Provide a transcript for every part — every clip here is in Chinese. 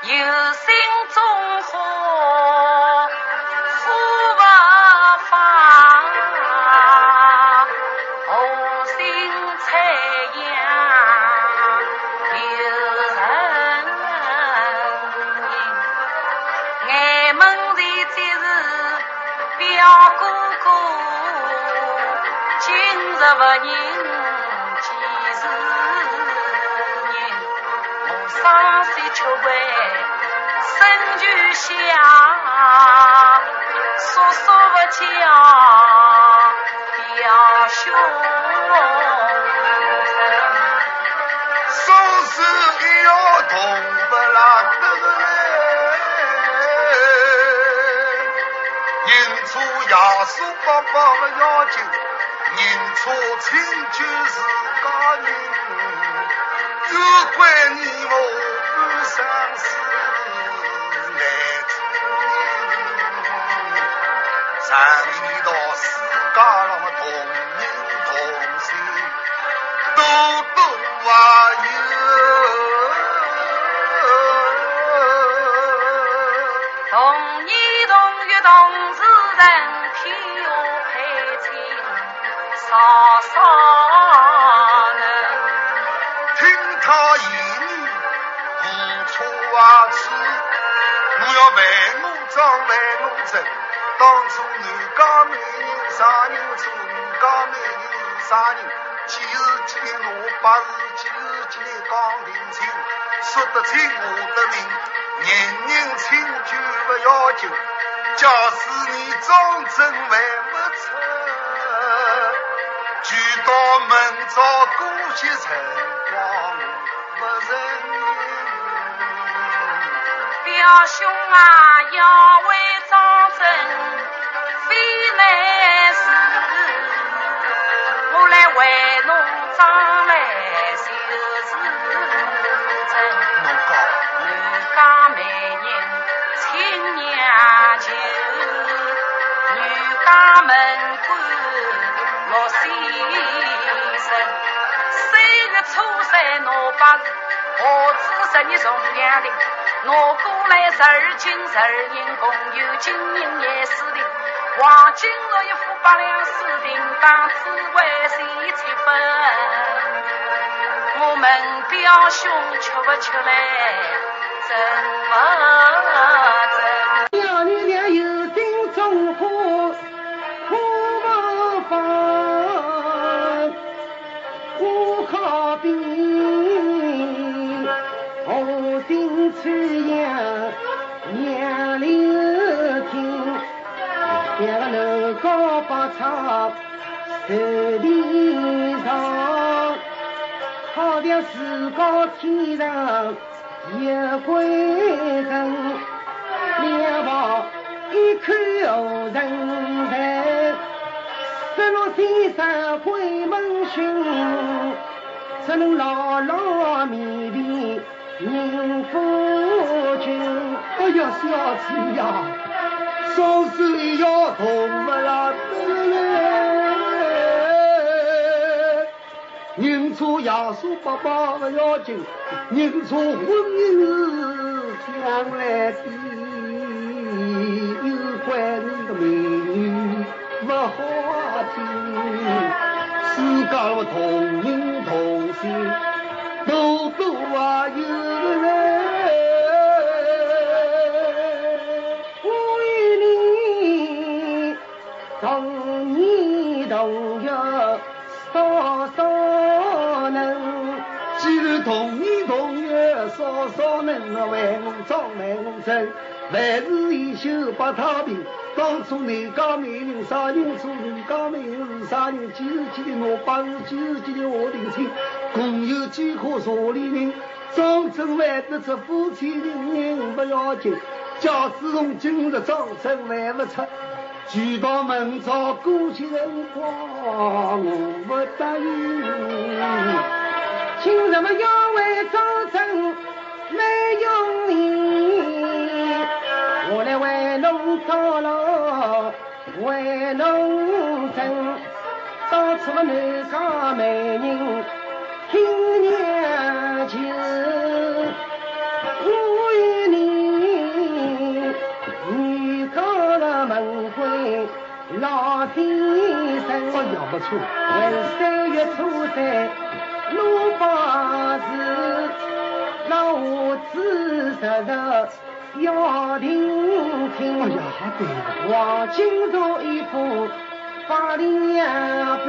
有心种花花不发无心插秧有人应埃门前皆是表哥哥今日不应我双手却为身躯下，说说不讲表兄。双手一摇动不拉得来，迎出亚叔伯伯的要求。认错亲就是家人，只怪你我不相识，来出人，上到世界上同名同姓，多多啊有，同年同月同时人。少少能听他言错啊去，我要为我装为我真。当初男家美人啥人做男家美人啥人？几日见我八日几日几讲定亲，说得清我的名，人人亲就不要紧。假使你装真还不出。就到明朝过去辰光不认表兄啊，要为张真非难事，我来为侬张来就是真。女家美人亲娘舅，女家门关。六先生，三月初三闹八日，何止十日重阳的，我过来十二金十二银，共有金银廿四锭，黄金若一副八两四锭，当紫为谁七分？我问表兄吃不吃来，真不好像四高天上一归人，两旁一看无人在，十六先生回门寻，只能牢牢面面。宁夫君，哎呀，小妻呀，双手一摇动不拉认错亚叔伯伯不要紧，认错婚姻是将来的，又怪你的命运不好听，世间同名同姓。多多啊，有人为我装为我真，万事一休不太平。当初你家美人啥人做？你家美人是啥人？几日几的我八日几日几的我定亲，共有几颗茶里人？张真还得出夫妻人人不要紧，假使从今日张真还不出，举到门朝过去人光，我不答应。请什么要为张真美容仪，我来为侬造路，为侬整当初的南国美人，听娘子。我与你，你嫁了门闺，老先生，我也不错，还是三月初三，我把字。那我只识得要听听。哎呀，对。黄金镯一副，八两半，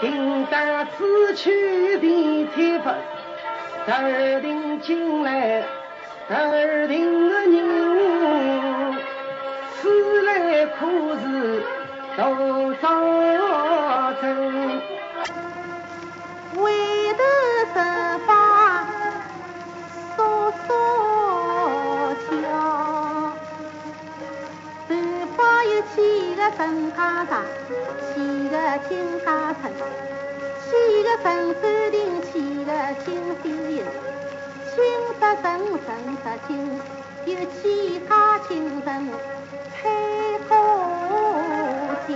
订单只取地铁份，十二订进来，十二订的人，此来可是多少针？说说笑，头发又起个陈家场，起个金家村，起个陈守亭，起个金秀英，青色神神色金，有其他精神配歌金，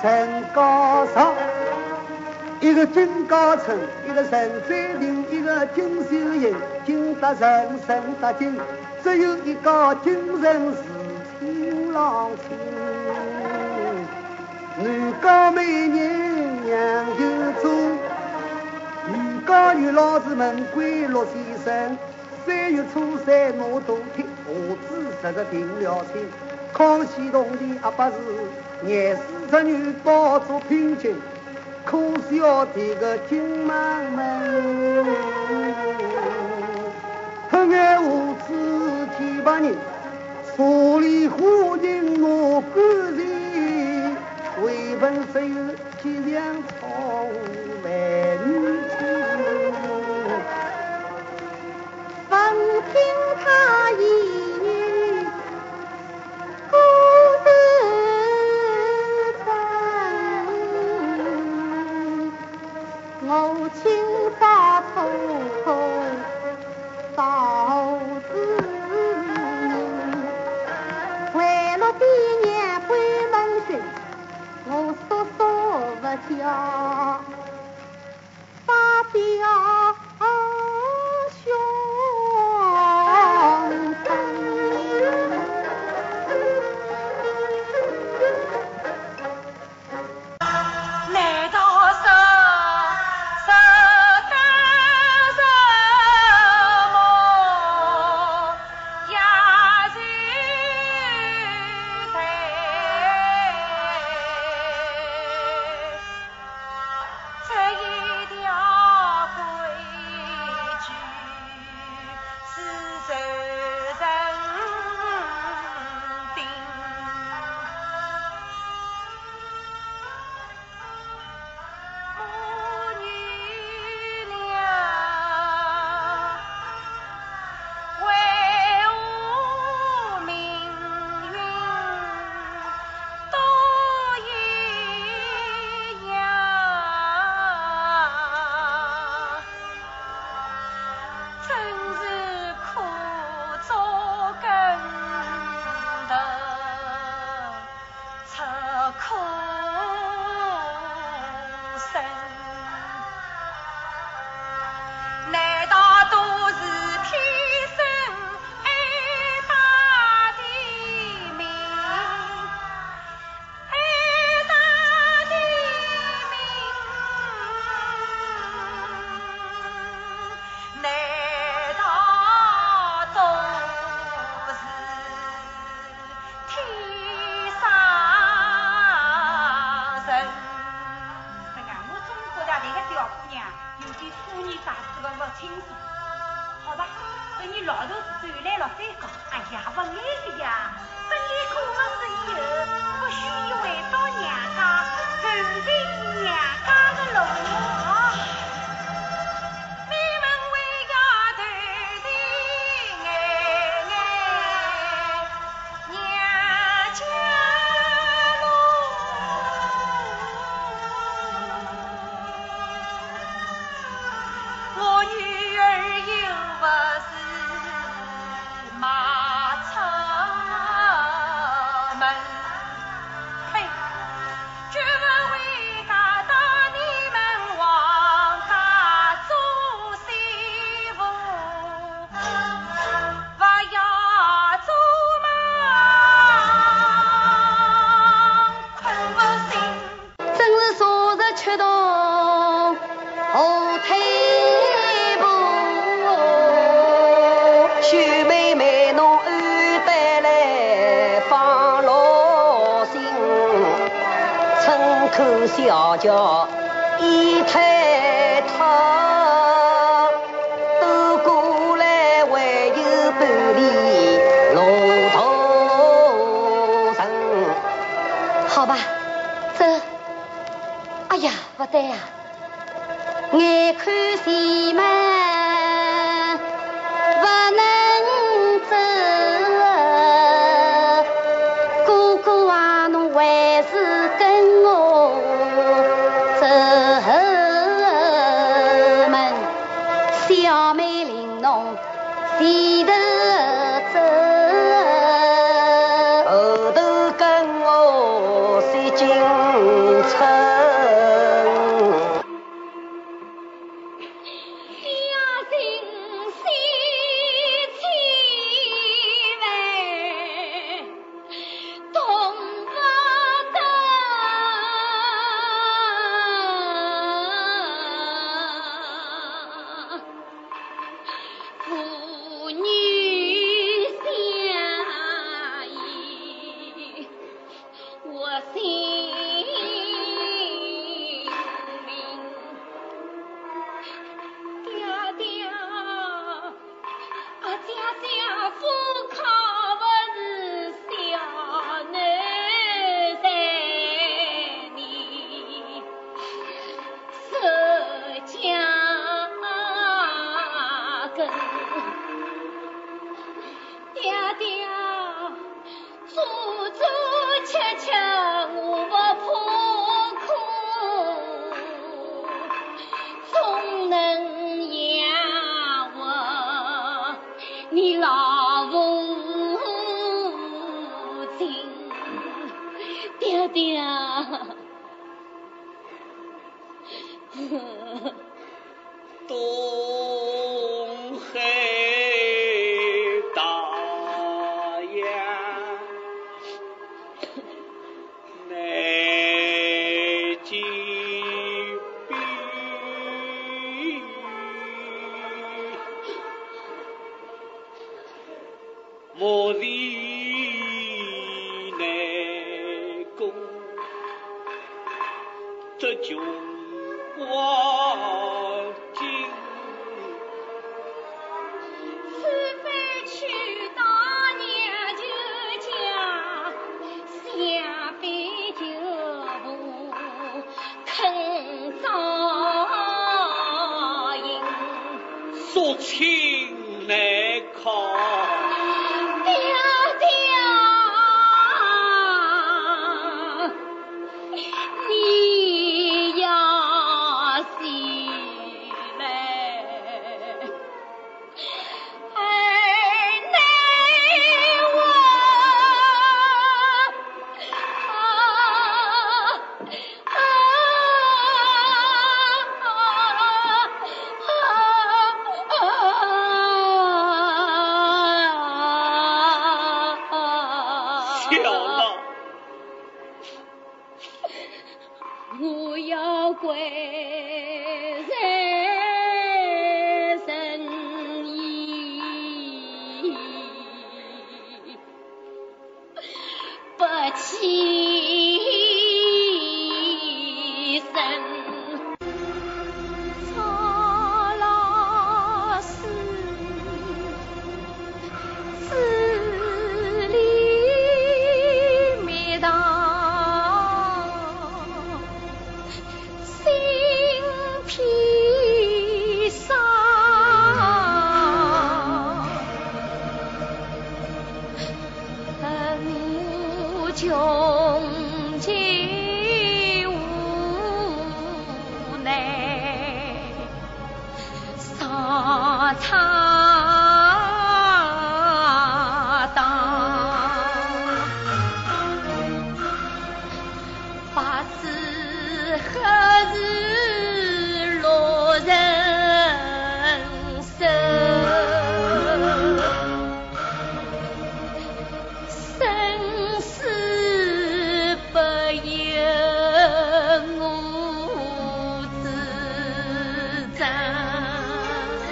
陈家场，一个金家村，一个陈水亭，一个金秀英，金得人，神得金，只有一个金人是情郎亲。南家美人娘有主，南家有老子门归陆先生。三月初三我都听，我只识得定了亲。康熙同帝阿不是廿四侄女抱着聘亲，可笑的个金门门。黑眼胡子几百人，茶里花人我感情，回本只有几两草万女情。闻听他言口小叫一抬头都过来还有半里路途上好吧走哎呀不对呀眼看西门哎呀爹爹21